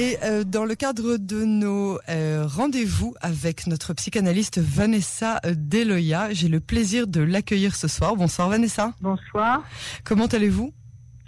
Et euh, dans le cadre de nos euh, rendez-vous avec notre psychanalyste Vanessa Deloya, j'ai le plaisir de l'accueillir ce soir. Bonsoir Vanessa. Bonsoir. Comment allez-vous?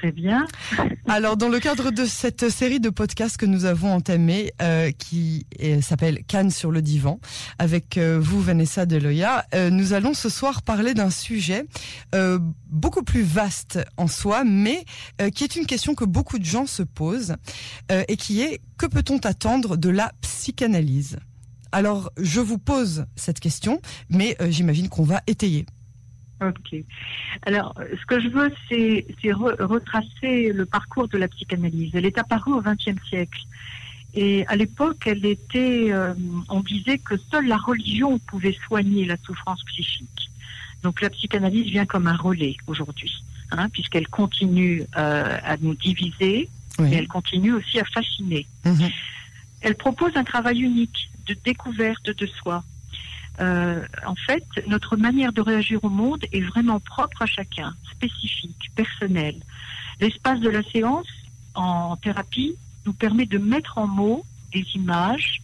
Très bien. Alors, dans le cadre de cette série de podcasts que nous avons entamé, euh, qui s'appelle Cannes sur le divan, avec euh, vous, Vanessa Deloya, euh, nous allons ce soir parler d'un sujet euh, beaucoup plus vaste en soi, mais qui est une question que beaucoup de gens se posent, et qui est que peut-on attendre de la psychanalyse? Alors, je vous pose cette question, mais j'imagine qu'on va étayer. Ok. Alors, ce que je veux, c'est c'est re- retracer le parcours de la psychanalyse. Elle est apparue au XXe siècle. Et à l'époque, elle était, euh, on disait que seule la religion pouvait soigner la souffrance psychique. Donc la psychanalyse vient comme un relais aujourd'hui, hein, puisqu'elle continue euh, à nous diviser, mais elle continue aussi à fasciner. Mhm. Elle propose un travail unique de découverte de soi. Euh, en fait, notre manière de réagir au monde est vraiment propre à chacun, spécifique, personnelle. L'espace de la séance en thérapie nous permet de mettre en mots des images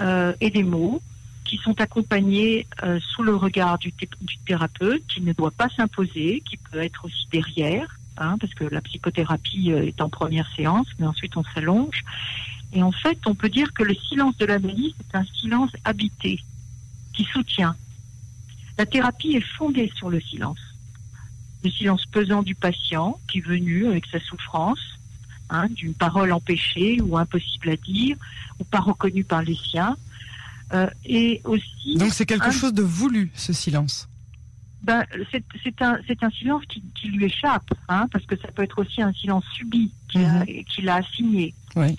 euh, et des mots qui sont accompagnés euh, sous le regard du, du thérapeute, qui ne doit pas s'imposer, qui peut être aussi derrière, hein, parce que la psychothérapie euh, est en première séance, mais ensuite on s'allonge. Et en fait, on peut dire que le silence de l'analyse est un silence habité, qui soutient. La thérapie est fondée sur le silence. Le silence pesant du patient qui est venu avec sa souffrance, hein, d'une parole empêchée ou impossible à dire, ou pas reconnue par les siens. Euh, et aussi, Donc c'est quelque un- chose de voulu, ce silence. ben, c'est un, silence qui, qui lui échappe, hein, parce que ça peut être aussi un silence subi qu'il a, qu'il a assigné. Oui.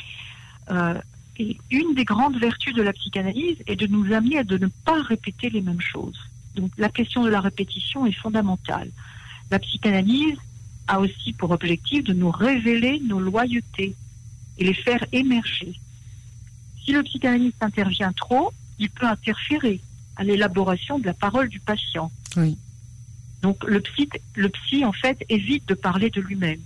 Euh, et une des grandes vertus de la psychanalyse est de nous amener à de ne pas répéter les mêmes choses. Donc la question de la répétition est fondamentale. La psychanalyse a aussi pour objectif de nous révéler nos loyautés et les faire émerger. Si le psychanalyste intervient trop, il peut interférer à l'élaboration de la parole du patient. Oui. Donc le psy, le psy, en fait, évite de parler de lui-même.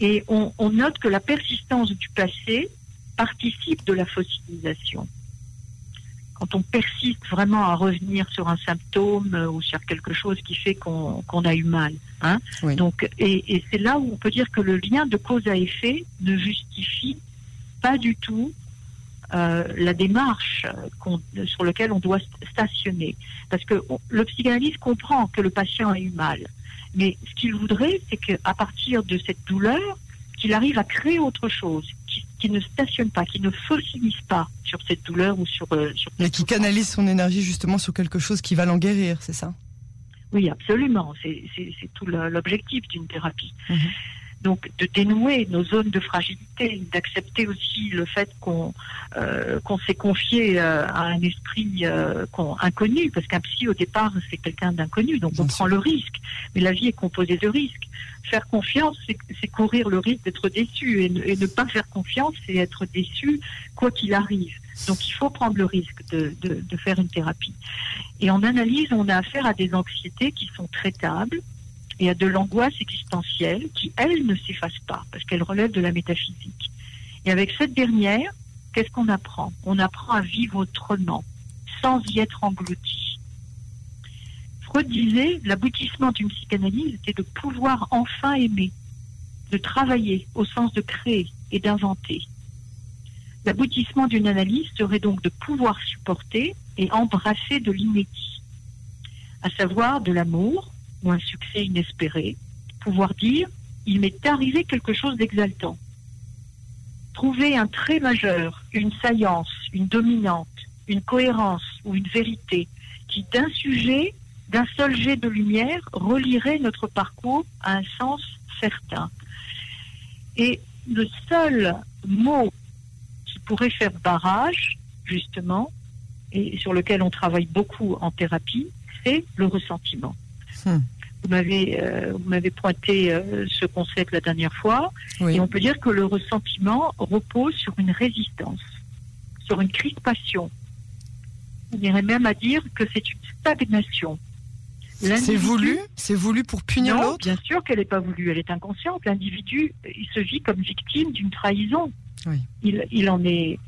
Et on, on note que la persistance du passé participe de la fossilisation. Quand on persiste vraiment à revenir sur un symptôme euh, ou sur quelque chose qui fait qu'on a eu mal. Hein Oui. Donc, et, et c'est là où on peut dire que le lien de cause à effet ne justifie pas du tout euh, la démarche euh, sur laquelle on doit st- stationner. Parce que on- le psychanalyste comprend que le patient a eu mal. Mais ce qu'il voudrait, c'est qu'à partir de cette douleur, qu'il arrive à créer autre chose, qui, ne stationne pas, qui ne fossilise pas sur cette douleur ou sur... euh, sur Mais qui canalise son énergie justement sur quelque chose qui va l'en guérir, c'est ça? Oui, absolument. C'est tout l'objectif d'une thérapie. Mhm. Donc, de dénouer nos zones de fragilité, d'accepter aussi le fait qu'on euh, qu'on s'est confié euh, à un esprit euh, inconnu, parce qu'un psy, au départ, c'est quelqu'un d'inconnu, donc Bien on sûr. prend le risque. Mais la vie est composée de risques. Faire confiance, c'est courir le risque d'être déçu, et ne, pas faire confiance, c'est être déçu quoi qu'il arrive. Donc, il faut prendre le risque de, de faire une thérapie. Et en analyse, on a affaire à des anxiétés qui sont traitables et à de l'angoisse existentielle qui, elle, ne s'efface pas parce qu'elle relève de la métaphysique. Et avec cette dernière, qu'est-ce qu'on apprend? On apprend à vivre autrement, sans y être englouti. Freud disait, l'aboutissement d'une psychanalyse était de pouvoir enfin aimer, de travailler au sens de créer et d'inventer. L'aboutissement d'une analyse serait donc de pouvoir supporter et embrasser de l'inédit, à savoir de l'amour ou un succès inespéré, pouvoir dire il m'est arrivé quelque chose d'exaltant. Trouver un trait majeur, une saillance, une dominante, une cohérence ou une vérité qui d'un sujet, d'un seul jet de lumière, relierait notre parcours à un sens certain. Et le seul mot qui pourrait faire barrage, justement, et sur lequel on travaille beaucoup en thérapie, c'est le ressentiment. Hmm. Vous m'avez euh, vous m'avez pointé euh, ce concept la dernière fois, Oui. et on peut dire que le ressentiment repose sur une résistance, sur une crispation. On irait même à dire que c'est une stagnation. C'est voulu C'est voulu pour punir l'autre bien sûr qu'elle n'est pas voulue, elle est inconsciente. L'individu, il se vit comme victime d'une trahison. Il, il, en est,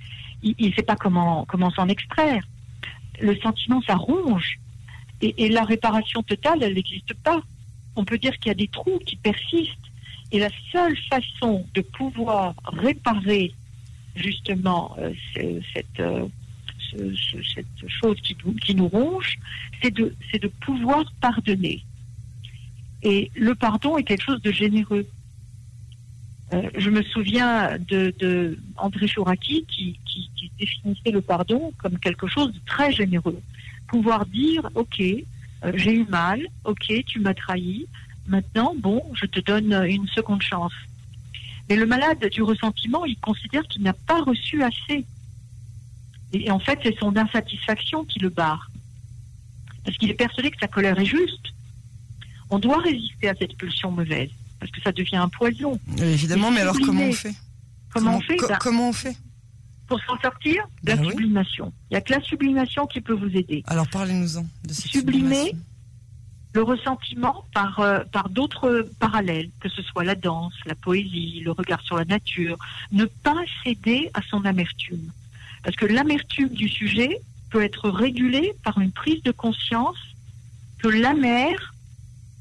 il ne sait pas comment, comment s'en extraire. Le sentiment, ça ronge. Et, et la réparation totale, elle n'existe pas. On peut dire qu'il y a des trous qui persistent. Et la seule façon de pouvoir réparer justement euh, cette, euh, cette chose qui, nous ronge, c'est de, pouvoir pardonner. Et le pardon est quelque chose de généreux. Euh, je me souviens de, André Chouraki qui, définissait le pardon comme quelque chose de très généreux. Pouvoir dire, ok, euh, j'ai eu mal, ok, tu m'as trahi, maintenant, bon, je te donne une seconde chance. Mais le malade du ressentiment, il considère qu'il n'a pas reçu assez. Et en fait, c'est son insatisfaction qui le barre. Parce qu'il est persuadé que sa colère est juste. On doit résister à cette pulsion mauvaise, parce que ça devient un poison. évidemment, mais alors comment on fait Comment, on fait ben, Comment on fait Pour s'en sortir, la ben sublimation. Il n'y a que la sublimation qui peut vous aider. Alors parlez-nous-en de cette Sublimer le ressentiment par, euh, par d'autres parallèles, que ce soit la danse, la poésie, le regard sur la nature, ne pas céder à son amertume. Parce que l'amertume du sujet peut être régulée par une prise de conscience que la mère,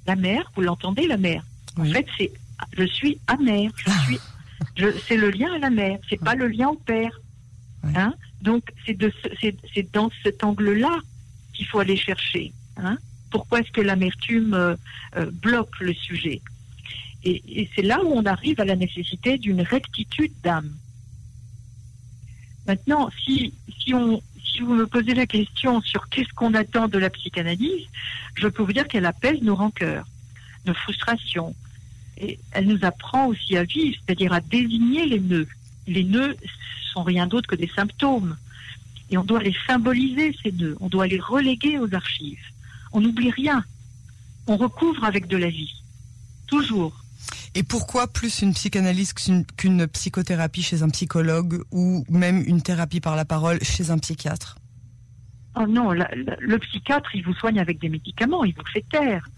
la mère, vous l'entendez, la mère, en fait, c'est je suis amère, je suis, je, c'est le lien à la mère, c'est pas le lien au père. Hein? Donc, c'est, de, c'est, c'est dans cet angle-là qu'il faut aller chercher. Hein. Pourquoi est-ce que l'amertume euh, euh, bloque le sujet? Et, c'est là où on arrive à la nécessité d'une rectitude d'âme. Maintenant, si, si, on, si vous me posez la question sur qu'est-ce qu'on attend de la psychanalyse, je peux vous dire qu'elle apaise nos rancœurs, nos frustrations. Et elle nous apprend aussi à vivre, c'est-à-dire à désigner les nœuds. Les nœuds sont rien d'autre que des symptômes. Et on doit les symboliser, ces nœuds. On doit les reléguer aux archives on n'oublie rien. On recouvre avec de la vie. Toujours. Et pourquoi plus une psychanalyse qu'une psychothérapie chez un psychologue ou même une thérapie par la parole chez un psychiatre? Oh non, le psychiatre, il vous soigne avec des médicaments, il vous fait taire.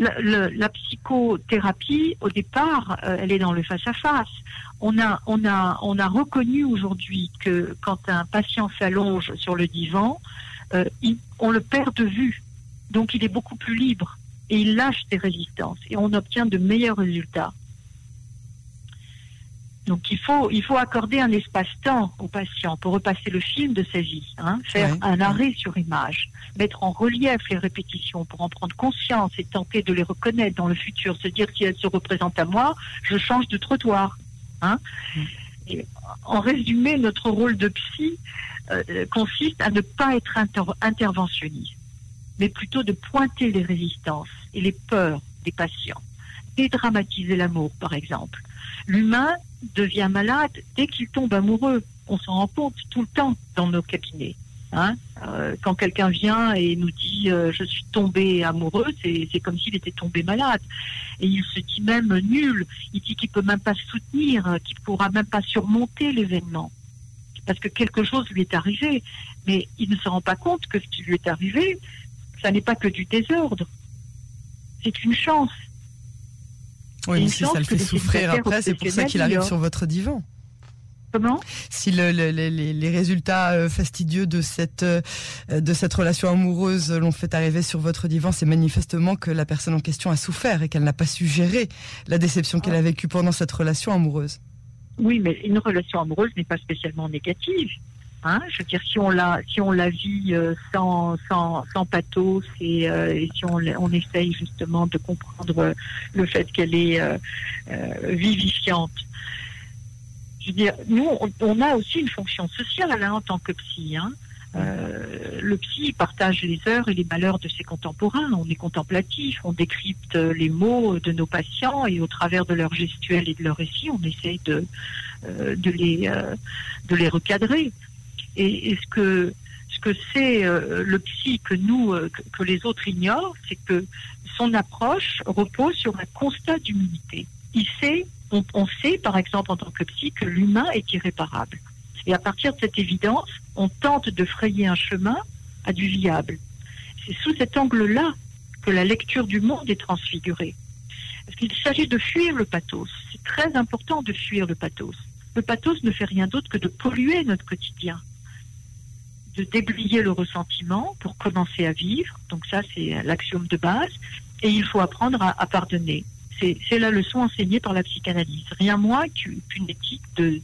La, psychothérapie, au départ, euh, elle est dans le face-à-face. On a, on a, on a reconnu aujourd'hui que quand un patient s'allonge sur le divan, euh, on le perd de vue. Donc il est beaucoup plus libre et il lâche ses résistances et on obtient de meilleurs résultats. Donc il faut, il faut accorder un espace-temps au patient pour repasser le film de sa vie, hein, faire un arrêt sur image, mettre en relief les répétitions pour en prendre conscience et tenter de les reconnaître dans le futur, se dire si elles se représentent à moi, je change de trottoir. Hein. Et en résumé, notre rôle de psy euh, consiste à ne pas être interventionniste mais plutôt de pointer les résistances et les peurs des patients. Dédramatiser l'amour, par exemple. L'humain devient malade dès qu'il tombe amoureux. On s'en rend compte tout le temps dans nos cabinets. Hein euh, quand quelqu'un vient et nous dit euh, je suis tombé amoureux, c'est comme s'il était tombé malade. Et il se dit même nul. Il dit qu'il peut même pas soutenir, qu'il pourra même pas surmonter l'événement parce que quelque chose lui est arrivé. Mais il ne se rend pas compte que ce qui lui est arrivé, ça n'est pas que du désordre. C'est une chance. Oui, mais si ça le fait souffrir après, c'est pour ça qu'il arrive sur votre divan. Comment? Si les, résultats euh, fastidieux de cette, euh, de cette relation amoureuse l'ont fait arriver sur votre divan, c'est manifestement que la personne en question a souffert et qu'elle n'a pas su gérer la déception qu'elle a vécue pendant cette relation amoureuse. Oui, mais une relation amoureuse n'est pas spécialement négative. Hein, je veux dire, si on la, si on la vit euh, sans, sans, sans pathos et, euh, si on, on essaye justement de comprendre le fait qu'elle est euh, vivifiante. Je veux dire, nous, on, a aussi une fonction sociale hein, en tant que psy. Hein. le psy partage les heures et les malheurs de ses contemporains. On est contemplatif, on décrypte les mots de nos patients et au travers de leurs gestuels et de leurs récits, on essaye de, de, les, de les recadrer. Et, ce que ce que c'est euh, le psy que nous euh, que, les autres ignorent, c'est que son approche repose sur un constat d'humilité. Il sait, on, on, sait par exemple en tant que psy que l'humain est irréparable. Et à partir de cette évidence, on tente de frayer un chemin à du viable. C'est sous cet angle-là que la lecture du monde est transfigurée. Parce qu'il s'agit de fuir le pathos. C'est très important de fuir le pathos. Le pathos ne fait rien d'autre que de polluer notre quotidien, de déblayer le ressentiment pour commencer à vivre. Donc ça, c'est l'axiome de base. Et il faut apprendre à, pardonner. C'est la leçon enseignée par la psychanalyse. Rien moins qu'une éthique de,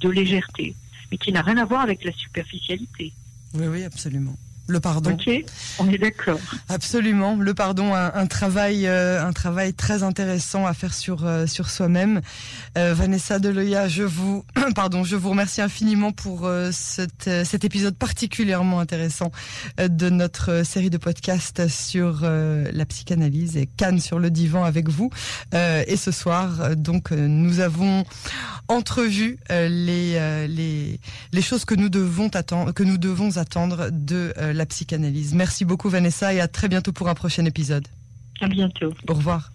de légèreté, mais qui n'a rien à voir avec la superficialité. Oui, oui, absolument. Le pardon. Ok, on est d'accord. Absolument, le pardon, un, un travail, euh, un travail très intéressant à faire sur euh, sur soi-même. Euh, Vanessa Deloya, je vous, pardon, je vous remercie infiniment pour cet, cet épisode particulièrement intéressant de notre série de podcasts sur la psychanalyse et Cannes sur le divan avec vous. et ce soir, donc, nous avons entrevu les les les choses que nous devons attendre, que nous devons attendre de la psychanalyse. Merci beaucoup Vanessa et à très bientôt pour un prochain épisode. À bientôt. Au revoir.